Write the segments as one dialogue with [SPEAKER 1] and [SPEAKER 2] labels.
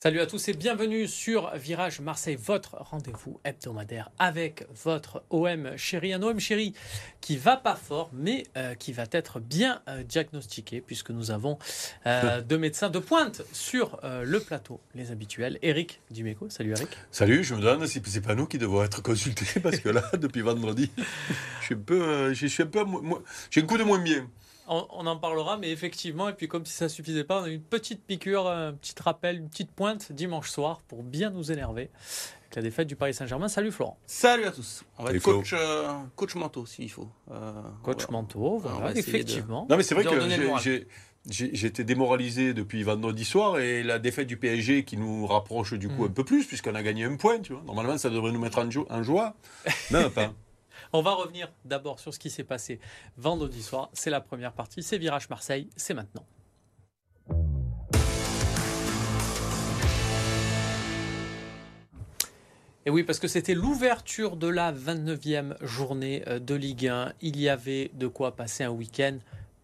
[SPEAKER 1] Salut à tous et bienvenue sur Virage Marseille, votre rendez-vous hebdomadaire avec votre OM chéri. Un OM chéri qui va pas fort, mais euh, qui va être bien euh, diagnostiqué, puisque nous avons euh, deux médecins de pointe sur le plateau, les habituels. Eric Dimeco, salut Eric.
[SPEAKER 2] Salut, je me demande si c'est pas nous qui devons être consultés, parce que là, depuis vendredi, je suis un peu. je suis un peu j'ai un coup de moins bien
[SPEAKER 1] on, en parlera, mais effectivement, et puis comme si ça suffisait pas, on a eu une petite piqûre, un petit rappel, une petite pointe dimanche soir pour bien nous énerver avec la défaite du Paris Saint-Germain. Salut Florent.
[SPEAKER 3] Salut à tous. On va être coach, euh, coach manteau s'il faut.
[SPEAKER 1] Euh, coach manteau, voilà, effectivement.
[SPEAKER 2] Non mais c'est vrai que j'ai été démoralisé depuis vendredi soir et la défaite du PSG qui nous rapproche du coup hmm. un peu plus puisqu'on a gagné un point. Tu vois. Normalement, ça devrait nous mettre en, joie. Non, pas.
[SPEAKER 1] On va revenir d'abord sur ce qui s'est passé vendredi soir. C'est la première partie. C'est Virage Marseille. C'est maintenant. Et oui, parce que c'était l'ouverture de la 29e journée euh, de Ligue 1. Il y avait de quoi passer un week-end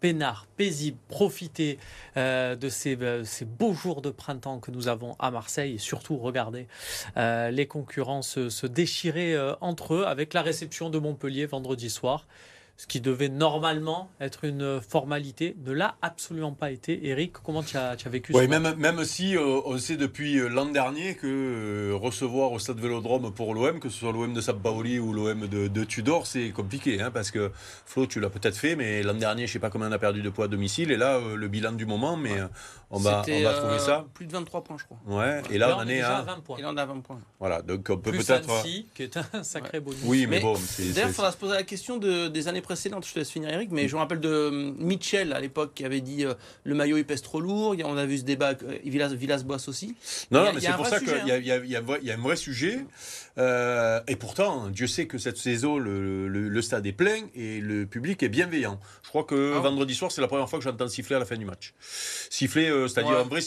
[SPEAKER 1] peinard, paisible, profiter euh, de euh, ces, beaux jours de printemps que nous avons à Marseille. Et surtout regarder euh, les concurrents se déchirer entre eux avec la réception de Montpellier vendredi soir ce qui devait normalement être une formalité, ne l'a absolument pas été. Eric, comment tu as, vécu
[SPEAKER 2] ça même, même si euh, on sait depuis euh, l'an dernier que euh, recevoir au stade Vélodrome pour l'OM, que ce soit l'OM de Sampaoli ou l'OM de, Tudor, c'est compliqué. Hein, parce que Flo, tu l'as peut-être fait, mais l'an dernier, je ne sais pas combien on a perdu de poids à domicile. Et là, le bilan du moment, mais on, va, on va trouver ça.
[SPEAKER 3] Plus de 23 points, je crois.
[SPEAKER 2] Ouais, et là, on, est à
[SPEAKER 1] 20 points.
[SPEAKER 3] Il en a 20 points.
[SPEAKER 2] Voilà, donc on peut
[SPEAKER 1] peut-être. qui est un sacré bonus.
[SPEAKER 2] Oui, mais, bon.
[SPEAKER 3] D'ailleurs, il faudra se poser la question de, des années précédentes. Je te laisse finir Eric, mais je me rappelle de euh, Mitchell à l'époque qui avait dit euh, le maillot il pèse trop lourd. On a vu ce débat, euh, Villas-Boas aussi.
[SPEAKER 2] Non, mais c'est pour ça qu'il y, y, a un vrai sujet. et pourtant, Dieu sait que cette saison, le, stade est plein et le public est bienveillant. Je crois que ah vendredi soir, c'est la première fois que j'entends siffler à la fin du match. Siffler, c'est-à-dire un vrai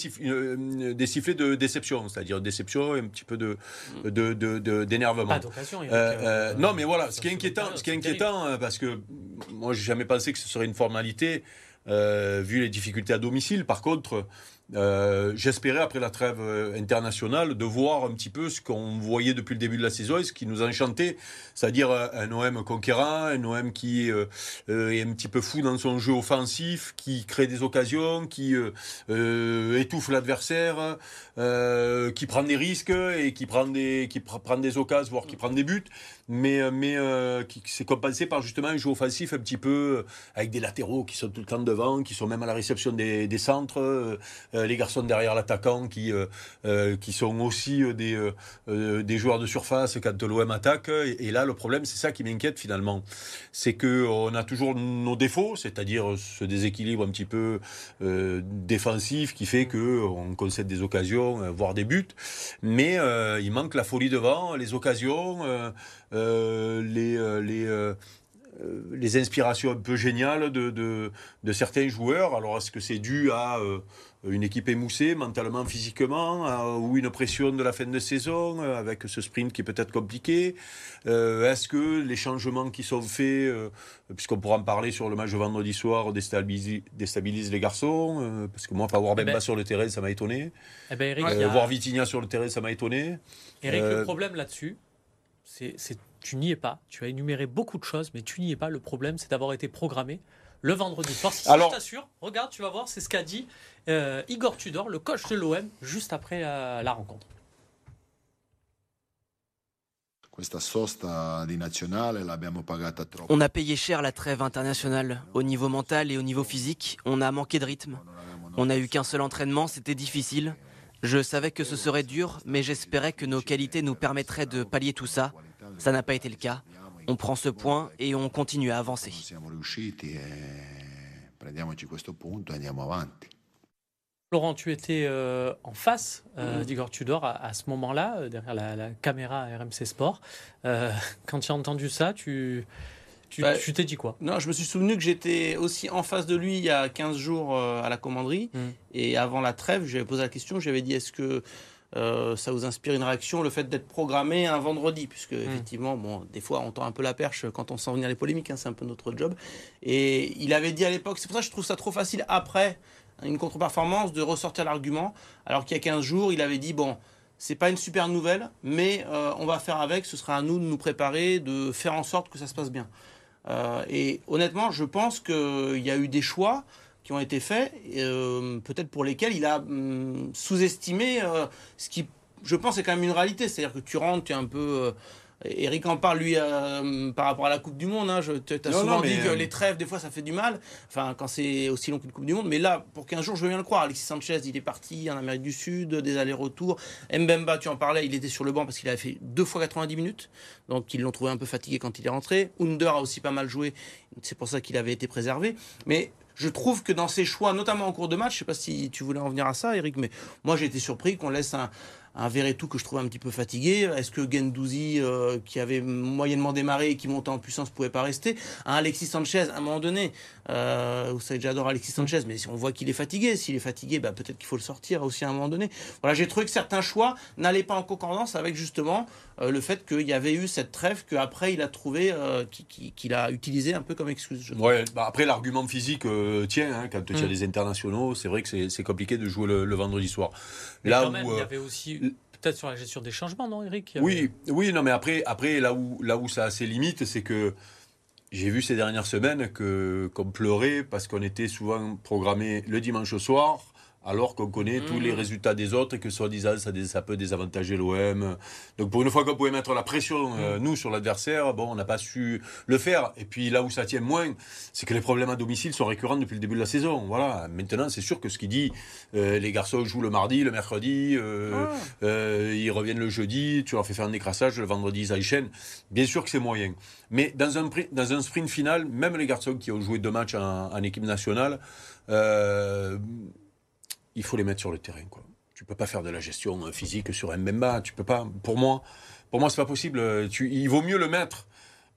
[SPEAKER 2] des sifflets de déception, c'est-à-dire déception et un petit peu de, d'énervement.
[SPEAKER 1] Pas d'occasion.
[SPEAKER 2] non, mais voilà, ce qui est inquiétant, ce qui est inquiétant, parce que moi, j'ai jamais pensé que ce serait une formalité, euh, vu les difficultés à domicile. Par contre, euh, j'espérais, après la trêve euh, internationale, de voir un petit peu ce qu'on voyait depuis le début de la saison et ce qui nous enchantait, c'est-à-dire un OM conquérant, un OM qui est un petit peu fou dans son jeu offensif, qui crée des occasions, qui étouffe l'adversaire, qui prend des risques et qui prend des, qui prend des occasions, voire qui prend des buts. Mais, euh, mais euh, qui, s'est compensé par justement un jeu offensif un petit peu euh, avec des latéraux qui sont tout le temps devant, qui sont même à la réception des, des centres, les garçons derrière l'attaquant qui, qui sont aussi des, des joueurs de surface quand l'OM attaque. Et, là, le problème, c'est ça qui m'inquiète finalement. C'est qu'on a toujours nos défauts, c'est-à-dire ce déséquilibre un petit peu défensif qui fait qu'on concède des occasions, voire des buts, mais il manque la folie devant, les occasions. Euh, les, euh, les euh, les inspirations un peu géniales de, de, certains joueurs. Alors, est-ce que c'est dû à une équipe émoussée mentalement, physiquement, ou une pression de la fin de saison avec ce sprint qui est peut-être compliqué? Est-ce que les changements qui sont faits, puisqu'on pourra en parler sur le match de vendredi soir, déstabilisent, les garçons Parce que moi, pas voir eh Bemba ben, sur le terrain, ça m'a étonné.
[SPEAKER 1] Eh ben,
[SPEAKER 2] voir Vitinha sur le terrain, ça m'a étonné.
[SPEAKER 1] Eric, le problème là-dessus, c'est tu n'y es pas. Tu as énuméré beaucoup de choses, mais tu n'y es pas. Le problème, c'est d'avoir été programmé le vendredi soir. Alors, je t'assure, regarde, tu vas voir, c'est ce qu'a dit euh, Igor Tudor, le coach de l'OM, juste après euh, la rencontre.
[SPEAKER 4] On a payé cher la trêve internationale. Au niveau mental et au niveau physique, on a manqué de rythme. On n'a eu qu'un seul entraînement, c'était difficile. Je savais que ce serait dur, mais j'espérais que nos qualités nous permettraient de pallier tout ça. Ça n'a pas été le cas. On prend ce point et on continue à avancer.
[SPEAKER 1] Laurent, tu étais euh, en face euh, d'Igor Tudor à, ce moment-là, euh, derrière la, caméra RMC Sport. quand tu as entendu ça, tu, bah, tu t'es dit quoi?
[SPEAKER 3] Non, je me suis souvenu que j'étais aussi en face de lui il y a 15 jours à la commanderie. Mmh. Et avant la trêve, j'avais posé la question, j'avais dit est-ce que euh, ça vous inspire une réaction, le fait d'être programmé un vendredi, puisque hmm. effectivement, bon, des fois on tend un peu la perche quand on sent venir les polémiques, hein, c'est un peu notre job. Et il avait dit à l'époque, c'est pour ça que je trouve ça trop facile après une contre-performance de ressortir l'argument, alors qu'il y a 15 jours, il avait dit bon, c'est pas une super nouvelle, mais euh, on va faire avec, ce sera à nous de nous préparer, de faire en sorte que ça se passe bien. Euh, et honnêtement, je pense qu'il y a eu des choix qui ont été faits, euh, peut-être pour lesquels il a hum, sous-estimé ce qui, je pense, est quand même une réalité. C'est-à-dire que tu rentres, tu es un peu Eric en parle, lui, euh, par rapport à la Coupe du Monde. Hein, tu as souvent dit que euh, les trêves, des fois, ça fait du mal. Enfin, quand c'est aussi long qu'une Coupe du Monde. Mais là, pour 15 jours, je veux bien le croire. Alexis Sanchez, il est parti en Amérique du Sud, des allers-retours. Mbemba, tu en parlais, il était sur le banc parce qu'il avait fait deux fois 90 minutes. Donc, ils l'ont trouvé un peu fatigué quand il est rentré. Under a aussi pas mal joué. C'est pour ça qu'il avait été préservé. Mais je trouve que dans ses choix, notamment en cours de match, je sais pas si tu voulais en venir à ça, Eric, mais moi j'ai été surpris qu'on laisse un, un Verretou que je trouve un petit peu fatigué. Est-ce que Gendouzi, euh, qui avait moyennement démarré et qui montait en puissance, pouvait pas rester? Un Alexis Sanchez, à un moment donné, euh, vous savez, j'adore Alexis Sanchez, mais si on voit qu'il est fatigué, s'il est fatigué, bah, peut-être qu'il faut le sortir aussi à un moment donné. Voilà, j'ai trouvé que certains choix n'allaient pas en concordance avec justement euh, le fait qu'il y avait eu cette trêve qu'après il a trouvé, euh, qu'il a utilisé un peu comme excuse.
[SPEAKER 2] Ouais, bah, après l'argument physique tient, hein, quand il y a mm. des internationaux, c'est vrai que c'est compliqué de jouer le, vendredi soir.
[SPEAKER 1] Là où, il y avait aussi peut-être sur la gestion des changements, non, Eric?
[SPEAKER 2] Oui, oui, non, mais après, après là où là où ça a ses limites, c'est que j'ai vu ces dernières semaines que qu'on pleurait parce qu'on était souvent programmé le dimanche au soir alors qu'on connaît tous les mmh. résultats des autres et que soi-disant ça, ça, peut désavantager l'OM. Donc pour une fois qu'on pouvait mettre la pression, euh, mmh. nous, sur l'adversaire, bon, on n'a pas su le faire. Et puis là où ça tient moins, c'est que les problèmes à domicile sont récurrents depuis le début de la saison. Voilà. Maintenant, c'est sûr que ce qu'il dit, euh, les garçons jouent le mardi, le mercredi, euh, ah. ils reviennent le jeudi, tu leur fais faire un écrassage, le vendredi ils enchaînent. Bien sûr que c'est moyen. Mais dans un, dans un sprint final, même les garçons qui ont joué deux matchs en, en équipe nationale, il faut les mettre sur le terrain. Quoi. Tu peux pas faire de la gestion physique sur un Mbemba. Tu peux pas. Pour moi, pour moi, c'est pas possible. Tu, il vaut mieux le mettre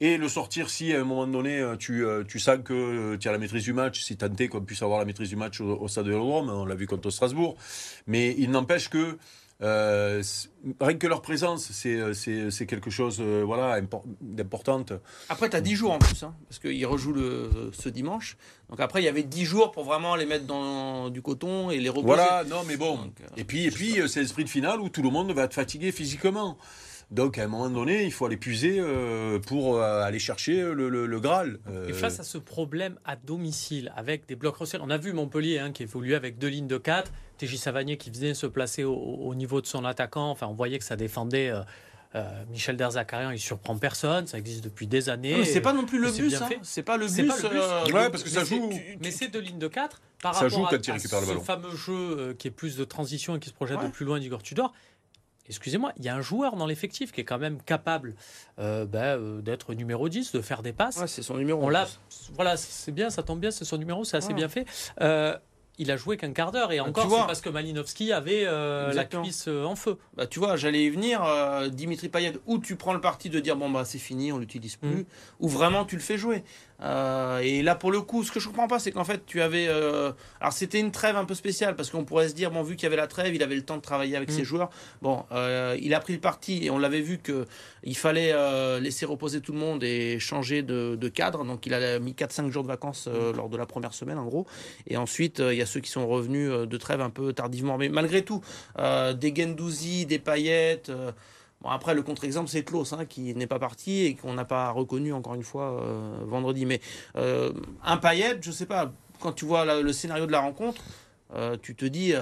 [SPEAKER 2] et le sortir si à un moment donné tu, tu sens que tu as la maîtrise du match, si tant est qu'on puisse avoir la maîtrise du match au, stade de l'Europe, on l'a vu contre Strasbourg. Mais il n'empêche que euh, rien que leur présence, c'est, euh, c'est, quelque chose euh, voilà, d'important.
[SPEAKER 3] Après, tu as 10 jours en plus, hein, parce qu'ils rejouent le, ce dimanche. Donc après, il y avait 10 jours pour vraiment les mettre dans du coton et les reposer.
[SPEAKER 2] Voilà, non, mais bon. et puis, et puis c'est l'esprit de finale où tout le monde va être fatigué physiquement. Donc à un moment donné, il faut aller puiser euh, pour euh, aller chercher le, le, Graal.
[SPEAKER 1] Euh. Et face à ce problème à domicile, avec des blocs recels, on a vu Montpellier hein, qui évoluait avec deux lignes de 4, TJ Savanier qui venait se placer au, niveau de son attaquant, enfin on voyait que ça défendait... Michel Derzakarian, il surprend personne, ça existe depuis des années.
[SPEAKER 3] mais c'est pas non plus le but, hein. c'est pas le but.
[SPEAKER 2] ouais, parce que ça joue.
[SPEAKER 1] mais c'est deux lignes de 4 par ça rapport joue quand à, il récupère le ballon. ce fameux jeu qui est plus de transition et qui se projette de plus loin d'Igor Tudor excusez-moi, il y a un joueur dans l'effectif qui est quand même capable euh, bah, euh, d'être numéro 10, de faire des passes.
[SPEAKER 3] c'est son numéro.
[SPEAKER 1] On voilà, c'est bien, ça tombe bien, c'est son numéro, c'est assez bien fait. Euh, il a joué qu'un quart d'heure et bah, encore c'est parce que Malinowski avait la cuisse en feu.
[SPEAKER 3] Bah, tu vois, j'allais y venir, Dimitri Payet, ou tu prends le parti de dire bon bah c'est fini, on l'utilise plus, mm. ou vraiment tu le fais jouer. Euh, et là, pour le coup, ce que je comprends pas, c'est qu'en fait, tu avais. Euh, alors, c'était une trêve un peu spéciale parce qu'on pourrait se dire, bon, vu qu'il y avait la trêve, il avait le temps de travailler avec ses mm. joueurs. Bon, euh, il a pris le parti et on l'avait vu qu'il fallait laisser reposer tout le monde et changer de, cadre. Donc, il a mis 4-5 jours de vacances mm. lors de la première semaine, en gros. Et ensuite, il y a ceux qui sont revenus de trêve un peu tardivement. Mais malgré tout, des Gendouzi, des paillettes. Bon, après, le contre-exemple, c'est Klaus, hein, qui n'est pas parti et qu'on n'a pas reconnu, encore une fois, euh, vendredi. Mais euh, un Payet, je sais pas, quand tu vois le scénario de la rencontre, euh, tu te dis,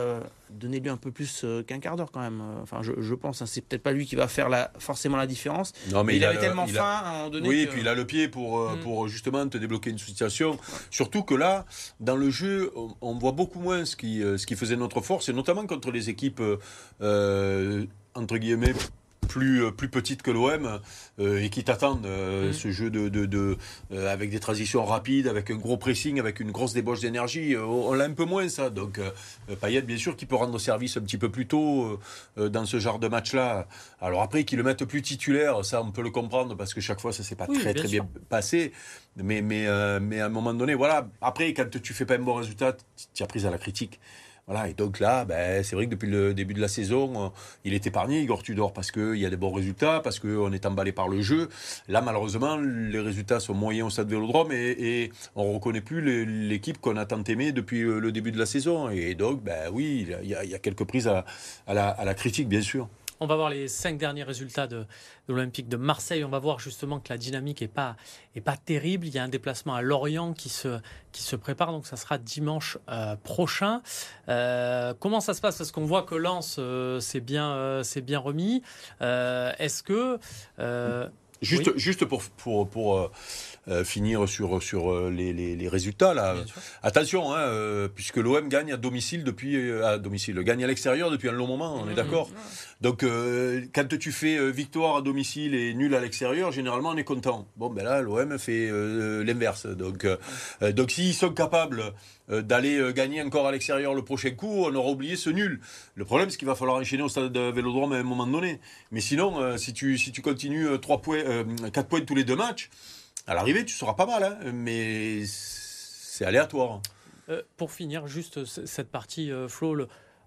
[SPEAKER 3] donnez-lui un peu plus qu'un quart d'heure quand même. Enfin, je, pense, hein, c'est peut-être pas lui qui va faire la, forcément la différence.
[SPEAKER 2] Non, mais,
[SPEAKER 3] il,
[SPEAKER 2] avait
[SPEAKER 3] tellement faim à un moment donné.
[SPEAKER 2] Oui, et puis il a le pied pour, mm. pour justement te débloquer une situation. Surtout que là, dans le jeu, on, voit beaucoup moins ce qui, ce qui faisait notre force, et notamment contre les équipes, entre guillemets, plus, euh, plus petite que l'OM euh, et qui t'attendent. Euh, mm. Ce jeu de, de, avec des transitions rapides, avec un gros pressing, avec une grosse débauche d'énergie, on l'a un peu moins ça. Donc Payet, bien sûr, qui peut rendre service un petit peu plus tôt dans ce genre de match-là. Alors après, qu'il le mette plus titulaire, ça on peut le comprendre parce que chaque fois ça s'est pas très très bien passé. Mais, mais, mais à un moment donné, voilà. Après, quand tu fais pas un bon résultat, tu as pris à la critique. Voilà, et donc là, ben, c'est vrai que depuis le début de la saison, euh, il est épargné, Igor Tudor, parce qu'il y a des bons résultats, parce qu'on est emballé par le jeu. Là, malheureusement, les résultats sont moyens au stade Vélodrome et, on ne reconnaît plus l'équipe qu'on a tant aimée depuis le début de la saison. Et donc, ben oui, il y a, quelques prises à la critique, bien sûr.
[SPEAKER 1] On va voir les cinq derniers résultats de, l'Olympique de Marseille. On va voir justement que la dynamique n'est pas, terrible. Il y a un déplacement à Lorient qui se, prépare, donc ça sera dimanche euh, prochain. Euh, comment ça se passe? Parce qu'on voit que Lens euh, s'est bien remis. Est-ce que...
[SPEAKER 2] juste, juste pour, pour, pour euh, finir sur, sur euh, les, les, résultats. Là. Attention, hein, euh, puisque l'OM gagne à domicile depuis à domicile, gagne à l'extérieur depuis un long moment, on est mmh. d'accord. Donc quand tu fais victoire à domicile et nul à l'extérieur, généralement on est content. Bon ben là l'OM fait l'inverse. Donc donc s'ils sont capables d'aller gagner encore à l'extérieur le prochain coup, on aura oublié ce nul. Le problème, c'est qu'il va falloir enchaîner au stade de Vélodrome à un moment donné. Mais sinon, si, tu, si tu continues 3 points, 4 points tous les deux matchs, à l'arrivée, tu seras pas mal, hein, mais c'est aléatoire.
[SPEAKER 1] Euh, pour finir, juste cette partie, euh, Flo,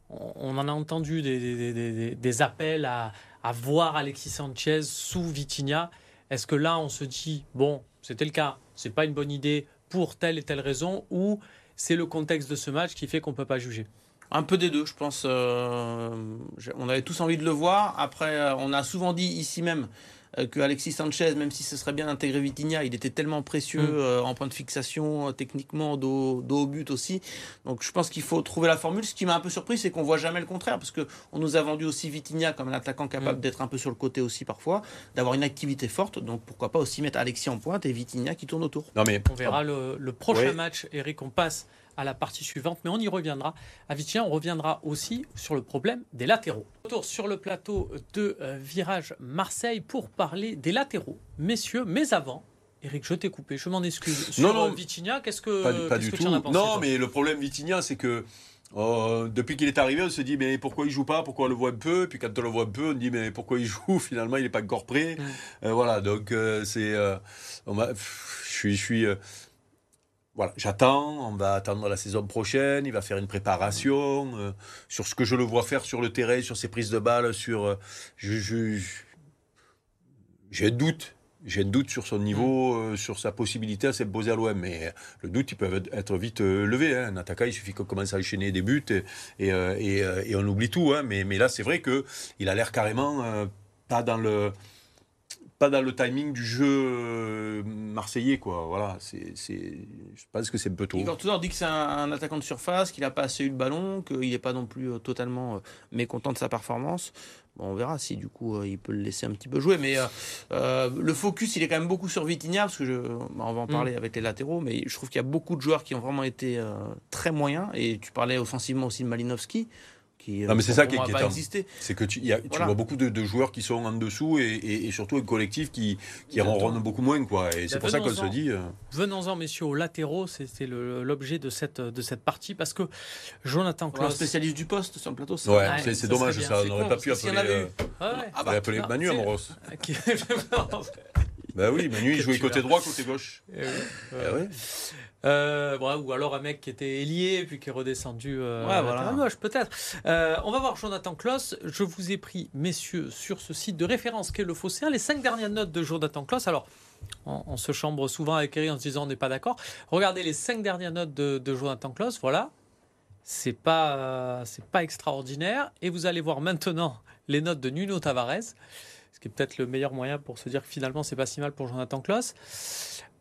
[SPEAKER 1] on, en a entendu des, appels à, voir Alexis Sanchez sous Vitinha. Est-ce que là, on se dit, bon, c'était le cas, c'est pas une bonne idée pour telle et telle raison, ou c'est le contexte de ce match qui fait qu'on peut pas juger
[SPEAKER 3] un peu des deux, je pense. Euh, on avait tous envie de le voir. Après, on a souvent dit ici même euh, que Alexis Sanchez, même si ce serait bien d'intégrer Vitinha, il était tellement précieux mm. euh, en point de fixation, euh, techniquement, dos, au but aussi. Donc je pense qu'il faut trouver la formule. Ce qui m'a un peu surpris, c'est qu'on voit jamais le contraire, parce qu'on nous a vendu aussi Vitinha comme un attaquant capable mm. d'être un peu sur le côté aussi parfois, d'avoir une activité forte. Donc pourquoi pas aussi mettre Alexis en pointe et Vitinha qui tourne autour.
[SPEAKER 1] Non mais on verra le, prochain match, Eric. On passe à la partie suivante, mais on y reviendra. À Vitinha, on reviendra aussi sur le problème des latéraux. Retour sur le plateau de euh, Virage Marseille pour parler des latéraux. Messieurs, mais avant, Eric, je t'ai coupé, je m'en excuse. Sur non, non, euh, qu'est-ce que,
[SPEAKER 2] pas, du tout. Non, mais le problème Vitinha, c'est que oh, depuis qu'il est arrivé, on se dit mais pourquoi il joue pas, pourquoi on le voit un peu, puis quand on le voit un peu, on dit mais pourquoi il joue? Finalement, il n'est pas encore prêt. Euh, voilà, donc c'est, je suis, je suis voilà, j'attends, on va attendre la saison prochaine, il va faire une préparation euh, sur ce que je le vois faire sur le terrain, sur ses prises de balles, sur euh, je, j'ai un doute, j'ai un doute sur son niveau, mm. euh, sur sa possibilité à s'imposer à l'OM, mais le doute il peut être vite levé. Hein. Un attaquant, il suffit qu'on commence à enchaîner des buts et, et, et, on oublie tout. Hein. Mais, mais là, c'est vrai que il a l'air carrément pas dans le pas dans le timing du jeu euh, marseillais, quoi. Voilà, c'est, je pense que c'est un peu tôt.
[SPEAKER 3] Igor Tudor dit que c'est un, attaquant de surface, qu'il n'a pas assez eu de ballon, qu'il n'est pas non plus euh, totalement euh, mécontent de sa performance. Bon, on verra si du coup il peut le laisser un petit peu jouer. Mais le focus, il est quand même beaucoup sur Vitinha, parce que je, bah, on va en mm. parler avec les latéraux, mais je trouve qu'il y a beaucoup de joueurs qui ont vraiment été très moyens. Et tu parlais offensivement aussi de Malinowski
[SPEAKER 2] non, euh, mais c'est ça qui est inquiétant. C'est que tu, y a, tu vois beaucoup de, joueurs qui sont en dessous et, et, surtout un collectif qui, qui ronronne beaucoup moins. Quoi. Et c'est pour ça qu'on se dit. Euh,
[SPEAKER 1] venons-en, messieurs, aux latéraux. C'était l'objet de cette, de cette partie parce que Jonathan Klaus.
[SPEAKER 3] Un spécialiste du poste sur le plateau.
[SPEAKER 2] Ouais, c'est dommage ça. On n'aurait pas pu appeler, euh, ah bah, appeler Manu Amoros. bah oui, Manu, il jouait côté droit, côté gauche. Eh
[SPEAKER 1] eh oui. Euh, ou alors un mec qui était ailier puis qui est redescendu euh, ouais, voilà. gauche peut-être. Euh, on va voir Jonathan Kloss. Je vous ai pris, messieurs, sur ce site de référence qu'est le Fosséen, les cinq dernières notes de Jonathan Kloss. Alors, on, se chambre souvent avec Eric en se disant on n'est pas d'accord. Regardez les cinq dernières notes de, de Jonathan Kloss. Voilà. C'est pas, c'est pas extraordinaire. Et vous allez voir maintenant les notes de Nuno Tavares, ce qui est peut-être le meilleur moyen pour se dire que finalement c'est pas si mal pour Jonathan Kloss.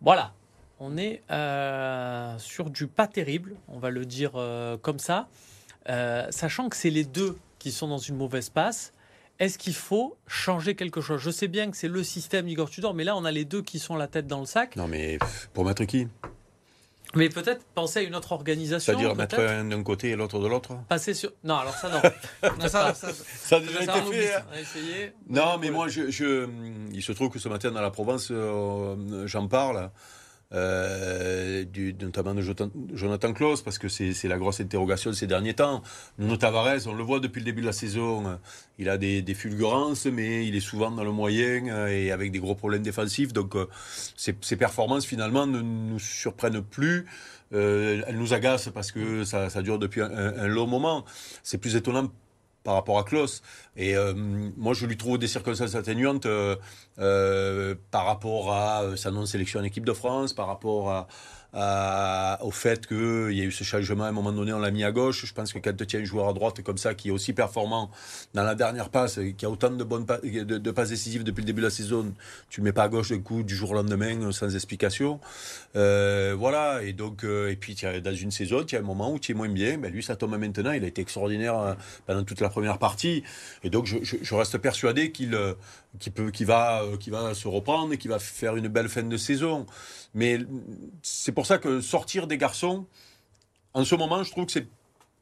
[SPEAKER 1] Voilà, on est euh, sur du pas terrible, on va le dire euh, comme ça, euh, sachant que c'est les deux qui sont dans une mauvaise passe. Est-ce qu'il faut changer quelque chose? Je sais bien que c'est le système Igor Tudor, mais là on a les deux qui sont la tête dans le sac.
[SPEAKER 2] Non mais pour mettre qui
[SPEAKER 1] mais peut-être penser à une autre organisation.
[SPEAKER 2] C'est-à-dire mettre un d'un côté et l'autre de l'autre
[SPEAKER 1] Passer sur. Non, alors ça, non.
[SPEAKER 2] ça, ça, a déjà été fait. Hein. Non, mais moi, je, il se trouve que ce matin, dans la Provence, j'en parle. Euh, notamment de Jonathan Klaus, parce que c'est la grosse interrogation de ces derniers temps. Nuno Tavares, on le voit depuis le début de la saison, il a des, fulgurances, mais il est souvent dans le moyen et avec des gros problèmes défensifs. Donc ses, performances finalement ne nous surprennent plus. elles nous agacent parce que ça, ça dure depuis un long moment. C'est plus étonnant par rapport à Klaus. Et euh, moi, je lui trouve des circonstances atténuantes euh, euh, par rapport à sa non-sélection en équipe de France, par rapport à, au fait qu'il y a eu ce changement à un moment donné, on l'a mis à gauche. Je pense que quand tu tiens un joueur à droite comme ça, qui est aussi performant dans la dernière passe, qui a autant de bonnes de, passes décisives depuis le début de la saison, tu ne mets pas à gauche d'un coup du jour au lendemain sans explication. Euh, voilà, et donc, euh, et puis dans une saison, tu as un moment où tu es moins bien. Ben, lui, ça tombe maintenant. Il a été extraordinaire euh, pendant toute la première partie. Et donc, je, reste persuadé qu'il qui peut, qui va, qui va se reprendre et qui va faire une belle fin de saison. Mais c'est pour ça que sortir des garçons, en ce moment, je trouve que c'est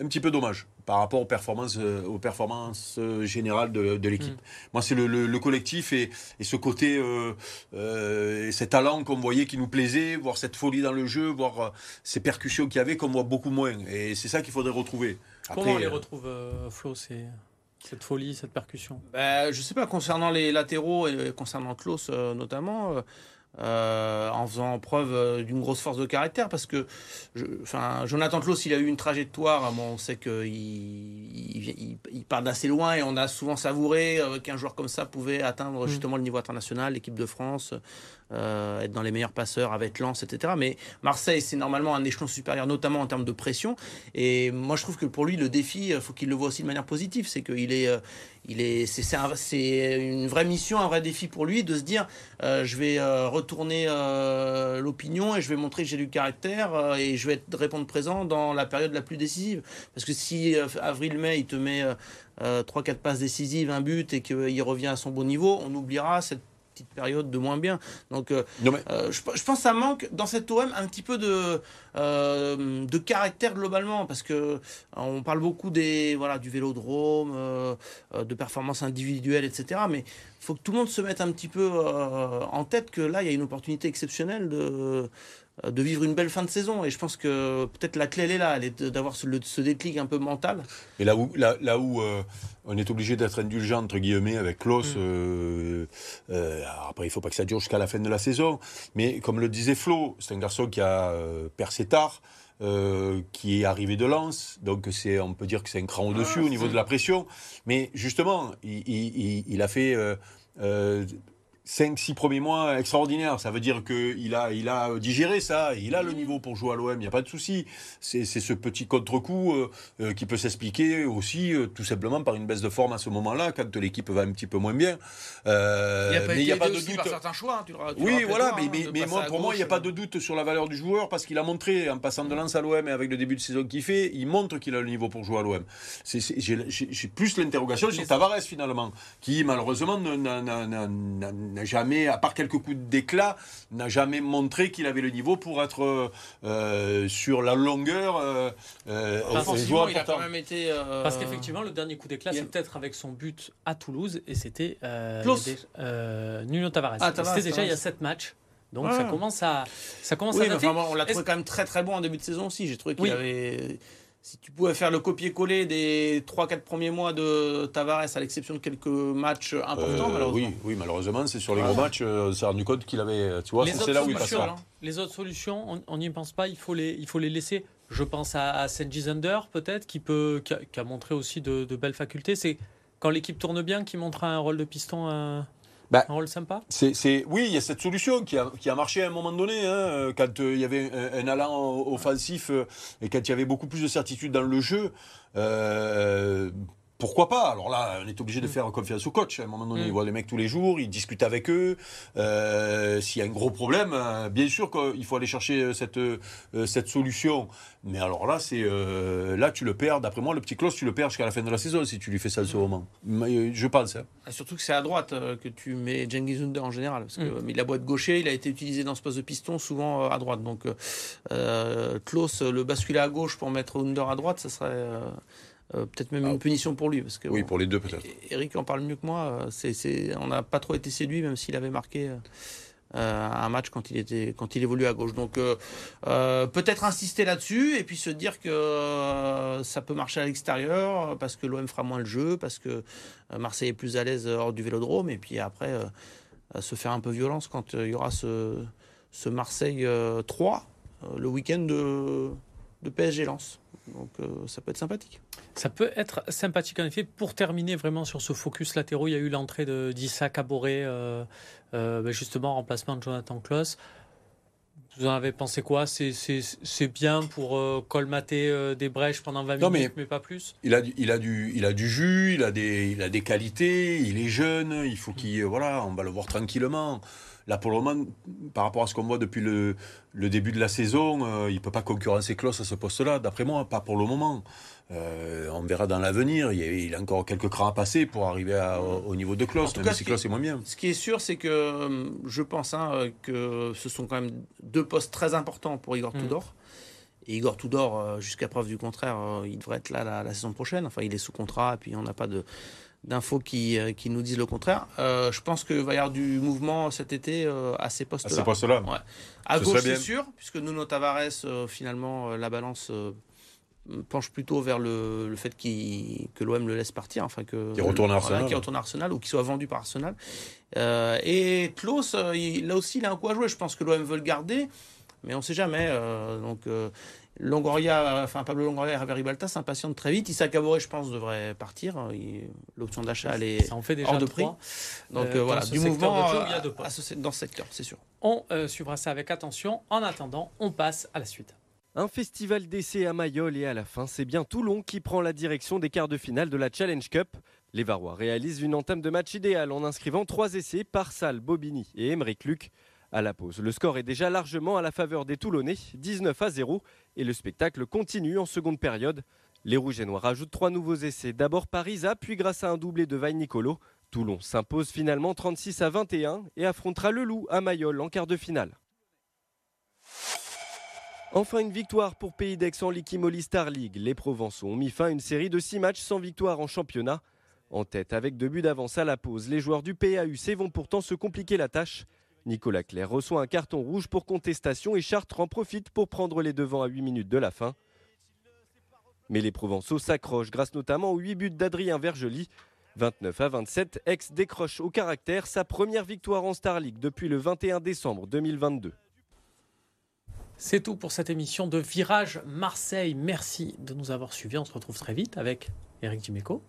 [SPEAKER 2] un petit peu dommage par rapport aux performances, euh, aux performances euh, générales de, l'équipe. Mm. Moi, c'est le, collectif et, ce côté, euh, euh, ces talents qu'on voyait qui nous plaisaient, voir cette folie dans le jeu, voir ces percussions qu'il y avait qu'on voit beaucoup moins. Et c'est ça qu'il faudrait retrouver.
[SPEAKER 1] Comment on les retrouve, Flo cette folie, cette percussion?
[SPEAKER 3] Ben, Je ne sais pas, concernant les latéraux et concernant Klaus notamment, euh, en faisant preuve euh, d'une grosse force de caractère parce que enfin Jonathan Klaus il a eu une trajectoire bon, on sait qu'il il, il, part d'assez loin et on a souvent savouré euh, qu'un joueur comme ça pouvait atteindre mm. justement le niveau international l'équipe de France euh, être dans les meilleurs passeurs avec Lens, etc. Mais Marseille, c'est normalement un échelon supérieur, notamment en termes de pression. Et moi, je trouve que pour lui, le défi, il faut qu'il le voit aussi de manière positive. C'est qu'il est, euh, il est, c'est une vraie mission, un vrai défi pour lui de se dire, euh, je vais retourner l'opinion et je vais montrer que j'ai du caractère et je vais répondre présent dans la période la plus décisive. Parce que si avril-mai, il te met 3-4 passes décisives, un but et qu'il revient à son bon niveau, on oubliera cette période de moins bien. Donc, euh, euh, je, pense que ça manque dans cette OM un petit peu de, euh, de caractère globalement, parce que on parle beaucoup des, voilà, du vélodrome, de performances individuelles, etc. Mais il faut que tout le monde se mette un petit peu en tête que là, il y a une opportunité exceptionnelle de de vivre une belle fin de saison. Et je pense que peut-être la clé, elle est là, elle est d'avoir ce, ce, déclic un peu mental.
[SPEAKER 2] Et là où, là, là où euh, on est obligé d'être indulgent, entre guillemets, avec Klaus, mm. euh, après, il ne faut pas que ça dure jusqu'à la fin de la saison. Mais comme le disait Flo, c'est un garçon qui a percé tard. qui est arrivé de Lens, donc c'est, on peut dire que c'est un cran au-dessus ah, au niveau de la pression. Mais justement, il, il, il a fait 5-6 premiers mois extraordinaires. Ça veut dire qu'il a, il a digéré ça, il a le niveau pour jouer à l'OM, il n'y a pas de souci. C'est ce petit contre-coup euh, euh, qui peut s'expliquer aussi euh, tout simplement par une baisse de forme à ce moment-là, quand l'équipe va un petit peu moins bien.
[SPEAKER 3] mais il n'y a pas de doute. certains choix,
[SPEAKER 2] hein, oui, voilà, mais, mais, moi, pour moi, il n'y a pas de doute sur la valeur du joueur parce qu'il a montré, en passant de lance à l'OM et avec le début de saison qu'il fait, il montre qu'il a le niveau pour jouer à l'OM. J'ai plus l'interrogation sur Tavares finalement, qui malheureusement n'a n'a jamais, à part quelques coups d'éclat, n'a jamais montré qu'il avait le niveau pour être euh, sur la longueur. Euh,
[SPEAKER 3] euh il a quand même été.
[SPEAKER 1] Euh, Parce qu'effectivement, le dernier coup d'éclat, c'est peut-être avec son but à Toulouse et c'était Nuno Tavares. Ah, c'était déjà il y a 7 matchs. Donc ça commence à ça commence
[SPEAKER 3] oui, à on l'a trouvé quand même très très bon en début de saison aussi. J'ai trouvé qu'il avait si tu pouvais faire le copier-coller des 3-4 premiers mois de Tavares, à l'exception de quelques matchs importants, euh, malheureusement.
[SPEAKER 2] Oui, oui malheureusement, c'est sur les gros matchs, euh, on s'est rendu compte qu'il avait. Tu vois, c'est là où il passe. Hein.
[SPEAKER 1] Les autres solutions, on n'y pense pas, il faut les, il faut les laisser. Je pense à, à Zender, peut-être, qui, peut, qui a, montré aussi de, belles facultés. C'est quand l'équipe tourne bien qui montre un rôle de piston. Bah, un rôle sympa
[SPEAKER 2] c'est, Oui, il y a cette solution qui a, qui a marché à un moment donné, hein, euh, quand euh, il y avait un, un allant offensif euh, et quand il y avait beaucoup plus de certitude dans le jeu. Pourquoi pas? Alors là, on est obligé de mm. faire confiance au coach. À un moment donné, il mm. voit les mecs tous les jours, il discute avec eux. S'il y a un gros problème, bien sûr qu'il faut aller chercher cette, cette solution. Mais alors là, c'est là tu le perds. D'après moi, le petit Klaus, tu le perds jusqu'à la fin de la saison si tu lui fais ça en ce moment. Je pense. Hein.
[SPEAKER 3] Ah, surtout que c'est à droite que tu mets Jengiz Under en général. Parce que mm. il a beau être gaucher, il a été utilisé dans ce poste de piston souvent à droite. Donc Klaus, le basculer à gauche pour mettre Under à droite, ça serait euh, peut-être même une ah. punition pour lui. Parce que,
[SPEAKER 2] oui, pour les deux peut-être.
[SPEAKER 3] Eric en parle mieux que moi. Euh, c'est, on n'a pas trop été séduit, même s'il avait marqué euh, un match quand il était quand il évolue à gauche. Donc euh, peut-être insister là-dessus et puis se dire que ça peut marcher à l'extérieur parce que l'OM fera moins le jeu, parce que Marseille est plus à l'aise hors du Vélodrome et puis après se faire un peu violence quand il y aura ce, ce Marseille 3 le week-end de, de PSG Lens. Donc ça peut être sympathique.
[SPEAKER 1] Ça peut être sympathique en effet. Pour terminer vraiment sur ce focus latéraux, il y a eu l'entrée d'Issa Caboret, euh, euh ben, justement remplacement de Jonathan Kloss. Vous en avez pensé quoi? C'est bien pour euh, colmater euh, des brèches pendant 20 minutes, mais, pas plus?
[SPEAKER 2] il a, il, a du, il a du jus, il a, des, il a des qualités, il est jeune, il faut qu'il. Voilà, on va le voir tranquillement. Là, pour le moment, par rapport à ce qu'on voit depuis le, le, début de la saison, il ne peut pas concurrencer Kloss à ce poste-là, d'après moi, pas pour le moment. Euh, on verra dans l'avenir. Il, a encore quelques crans à passer pour arriver au, niveau de Klaus, même si Klaus est moins bien.
[SPEAKER 3] Ce qui est sûr, c'est que euh, je pense hein, que ce sont quand même deux postes très importants pour Igor mm. Tudor. Et Igor Tudor, euh, jusqu'à preuve du contraire, il devrait être là la, saison prochaine. Enfin, il est sous contrat et puis on n'a pas de d'infos qui, qui, nous disent le contraire. je pense qu'il va y avoir du mouvement cet été à ces postes-là. À
[SPEAKER 2] ces postes-là
[SPEAKER 3] ouais. À gauche, c'est sûr, puisque Nuno Tavares, finalement, la balance penche plutôt vers le, fait que l'OM le laisse partir, enfin que
[SPEAKER 2] qui retourne à Arsenal,
[SPEAKER 3] retourne à Arsenal ou qu'il soit vendu par Arsenal. Euh, et Klaus, euh, là aussi, il a un coup à jouer. Je pense que l'OM veut le garder, mais on ne sait jamais. Euh, donc Longoria, enfin Pablo Longoria et Javier Ribalta s'impatientent très vite. Issa Caboret, je pense, devrait partir. L'option d'achat, elle est hors de prix. Donc voilà, du mouvement dans ce secteur, c'est sûr.
[SPEAKER 1] On suivra ça avec attention. En attendant, on passe à la suite.
[SPEAKER 5] Un festival d'essais à Mayol et à la fin, c'est bien Toulon qui prend la direction des quarts de finale de la Challenge Cup. Les Varois réalisent une entame de match idéale en inscrivant trois essais par Salle, Bobigny et Emeric Luc. À la pause, le score est déjà largement à la faveur des Toulonnais, 19 à 0, et le spectacle continue en seconde période. Les Rouges et Noirs ajoutent trois nouveaux essais, d'abord par Isa, puis grâce à un doublé de Vaille Nicolo. Toulon s'impose finalement 36 à 21 et affrontera le Loup à Mayol en quart de finale. Enfin une victoire pour Pays d'Aix en Liquimoli Star League. Les Provençaux ont mis fin à une série de 6 matchs sans victoire en championnat. En tête avec deux buts d'avance à la pause, les joueurs du PAUC vont pourtant se compliquer la tâche. Nicolas Claire reçoit un carton rouge pour contestation et Chartres en profite pour prendre les devants à 8 minutes de la fin. Mais les Provençaux s'accrochent grâce notamment aux 8 buts d'Adrien Vergely. 29 à 27, Aix décroche au caractère sa première victoire en Star League depuis le 21 décembre 2022.
[SPEAKER 1] C'est tout pour cette émission de Virage Marseille. Merci de nous avoir suivis. On se retrouve très vite avec Eric Dimeco.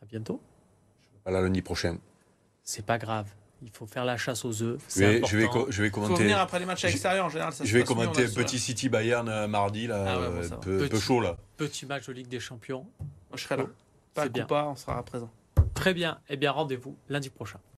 [SPEAKER 1] À bientôt.
[SPEAKER 2] À la lundi prochain.
[SPEAKER 1] C'est pas grave. Il faut faire la chasse aux œufs.
[SPEAKER 2] Je vais, je vais, je vais commenter. Il faut
[SPEAKER 3] venir après les matchs à l'extérieur en général.
[SPEAKER 2] Ça je vais commenter petit City Bayern euh, mardi, là, ah euh, peu, peu, chaud là.
[SPEAKER 1] Petit match de Ligue des Champions.
[SPEAKER 3] je serai là. Pas, pas, on sera présent.
[SPEAKER 1] Très bien. Eh bien, rendez-vous lundi prochain.